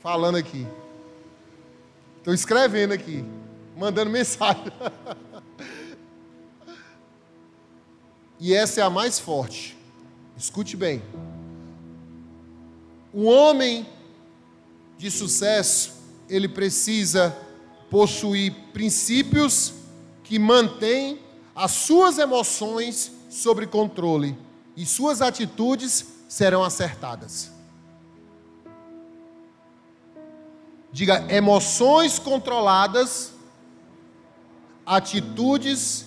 falando aqui. Estou escrevendo aqui, mandando mensagem. e essa é a mais forte. Escute bem. Um homem de sucesso, ele precisa possuir princípios que mantêm as suas emoções sob controle e suas atitudes serão acertadas. Diga emoções controladas, atitudes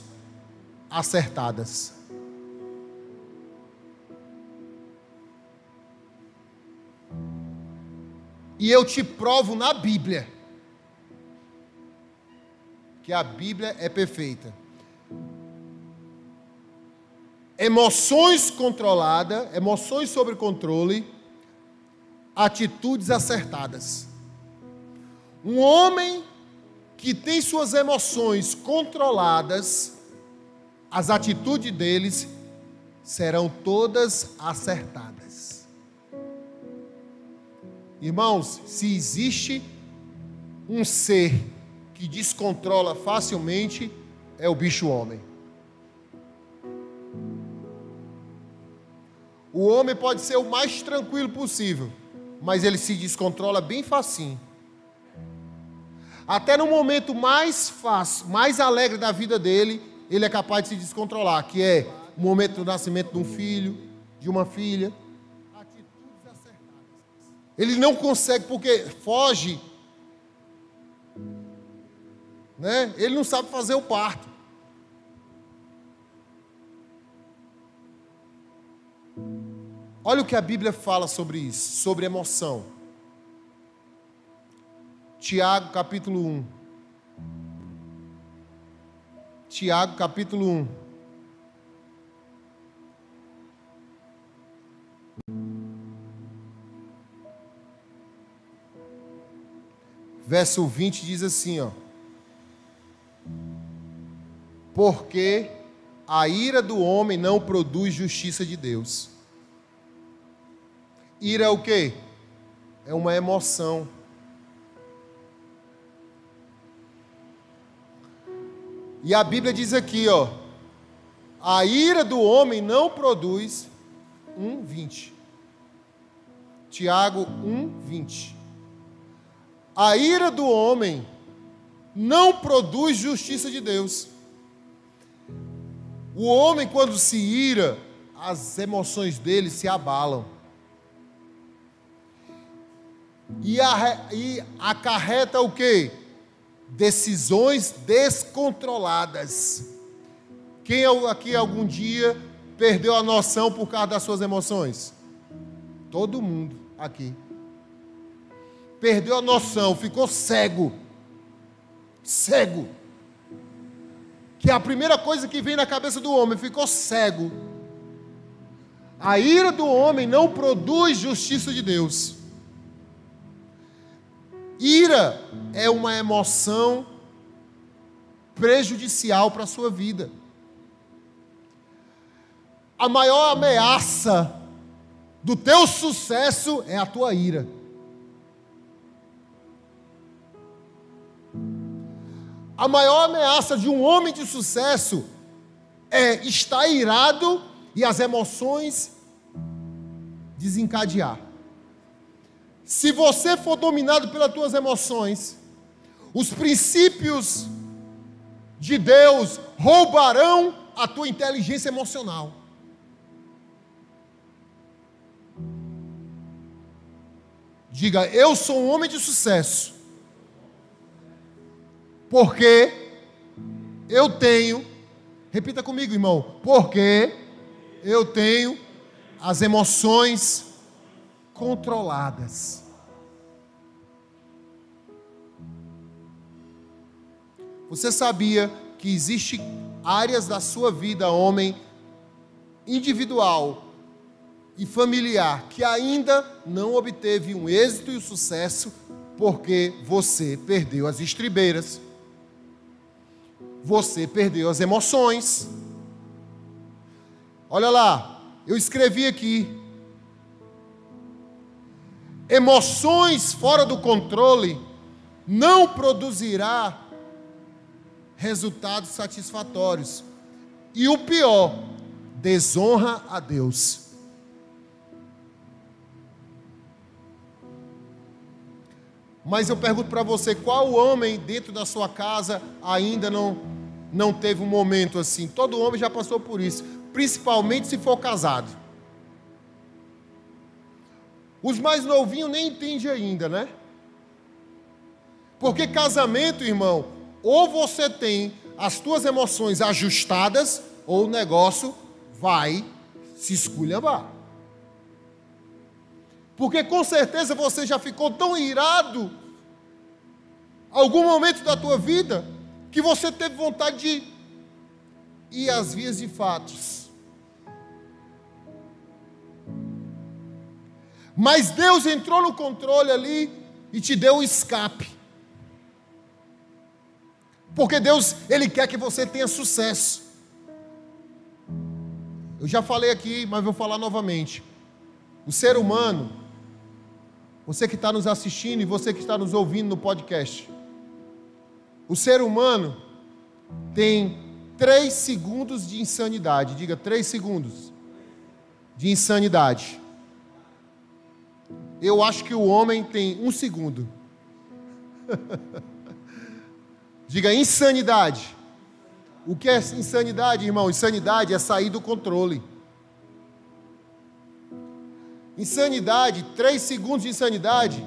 acertadas. E eu te provo na Bíblia que a Bíblia é perfeita. Emoções controladas, emoções sob controle, atitudes acertadas. Um homem que tem suas emoções controladas, as atitudes deles serão todas acertadas. Irmãos, se existe um ser que descontrola facilmente, é o bicho homem. O homem pode ser o mais tranquilo possível, mas ele se descontrola bem facinho. Até no momento mais fácil, mais alegre da vida dele, ele é capaz de se descontrolar, que é o momento do nascimento de um filho, de uma filha. Ele não consegue porque foge. Né? Ele não sabe fazer o parto. Olha o que a Bíblia fala sobre isso, sobre emoção. Tiago capítulo 1. Tiago capítulo 1. Verso 20 diz assim, ó. Porque a ira do homem não produz justiça de Deus. Ira é o quê? É uma emoção. E a Bíblia diz aqui, ó, a ira do homem não produz 1:20. Tiago 1:20. A ira do homem não produz justiça de Deus. O homem quando se ira, as emoções dele se abalam. E, a, e acarreta o quê? Decisões descontroladas. Quem aqui algum dia perdeu a noção por causa das suas emoções? Todo mundo aqui. Perdeu a noção, ficou cego. Cego. Que é a primeira coisa que vem na cabeça do homem, ficou cego. A ira do homem não produz justiça de Deus. Ira é uma emoção prejudicial para a sua vida. A maior ameaça do teu sucesso é a tua ira. A maior ameaça de um homem de sucesso é estar irado e as emoções desencadear. Se você for dominado pelas tuas emoções, os princípios de Deus roubarão a tua inteligência emocional. Diga, eu sou um homem de sucesso. Porque eu tenho, repita comigo, irmão, porque eu tenho as emoções controladas. Você sabia que existe áreas da sua vida, homem, individual e familiar, que ainda não obteve um êxito e um sucesso porque você perdeu as estribeiras. Você perdeu as emoções. Olha lá, eu escrevi aqui. emoções fora do controle não produzirá resultados satisfatórios. E o pior, desonra a Deus. Mas eu pergunto para você, qual homem dentro da sua casa ainda não não teve um momento assim? Todo homem já passou por isso, principalmente se for casado. Os mais novinhos nem entendem ainda, né? Porque casamento, irmão, ou você tem as tuas emoções ajustadas, ou o negócio vai se esculhambar. Porque com certeza você já ficou tão irado algum momento da tua vida que você teve vontade de ir às vias de fatos. Mas Deus entrou no controle ali e te deu o escape. Porque Deus, Ele quer que você tenha sucesso. Eu já falei aqui, mas vou falar novamente. O ser humano, você que está nos assistindo e você que está nos ouvindo no podcast, o ser humano tem três segundos de insanidade. Diga três segundos de insanidade. Eu acho que o homem tem um segundo. Diga insanidade. O que é insanidade, irmão? Insanidade é sair do controle. Insanidade, três segundos de insanidade,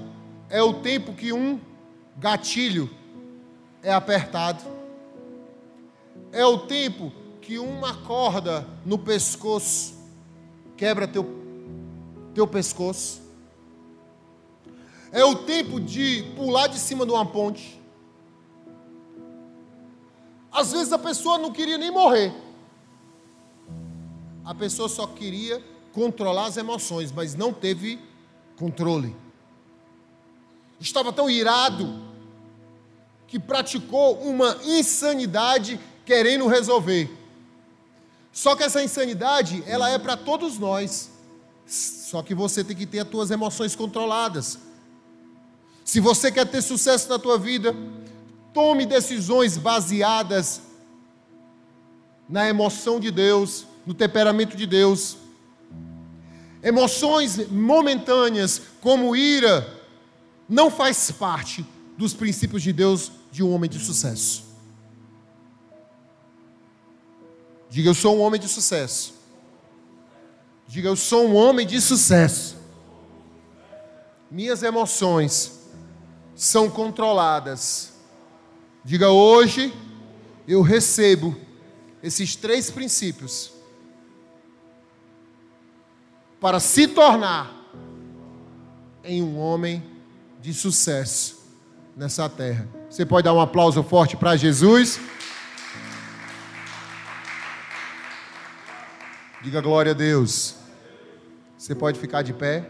é o tempo que um gatilho é apertado. É o tempo que uma corda no pescoço quebra teu, teu pescoço. É o tempo de pular de cima de uma ponte. Às vezes a pessoa não queria nem morrer. A pessoa só queria controlar as emoções, mas não teve controle. Estava tão irado que praticou uma insanidade querendo resolver. Só que essa insanidade, ela é para todos nós. Só que você tem que ter as suas emoções controladas. Se você quer ter sucesso na tua vida, tome decisões baseadas na emoção de Deus, no temperamento de Deus. Emoções momentâneas, como ira, não faz parte dos princípios de Deus de um homem de sucesso. Diga, eu sou um homem de sucesso. Diga, eu sou um homem de sucesso. Minhas emoções são controladas. Diga, hoje eu recebo esses três princípios para se tornar em um homem de sucesso nessa terra. Você pode dar um aplauso forte para Jesus? Diga glória a Deus. Você pode ficar de pé.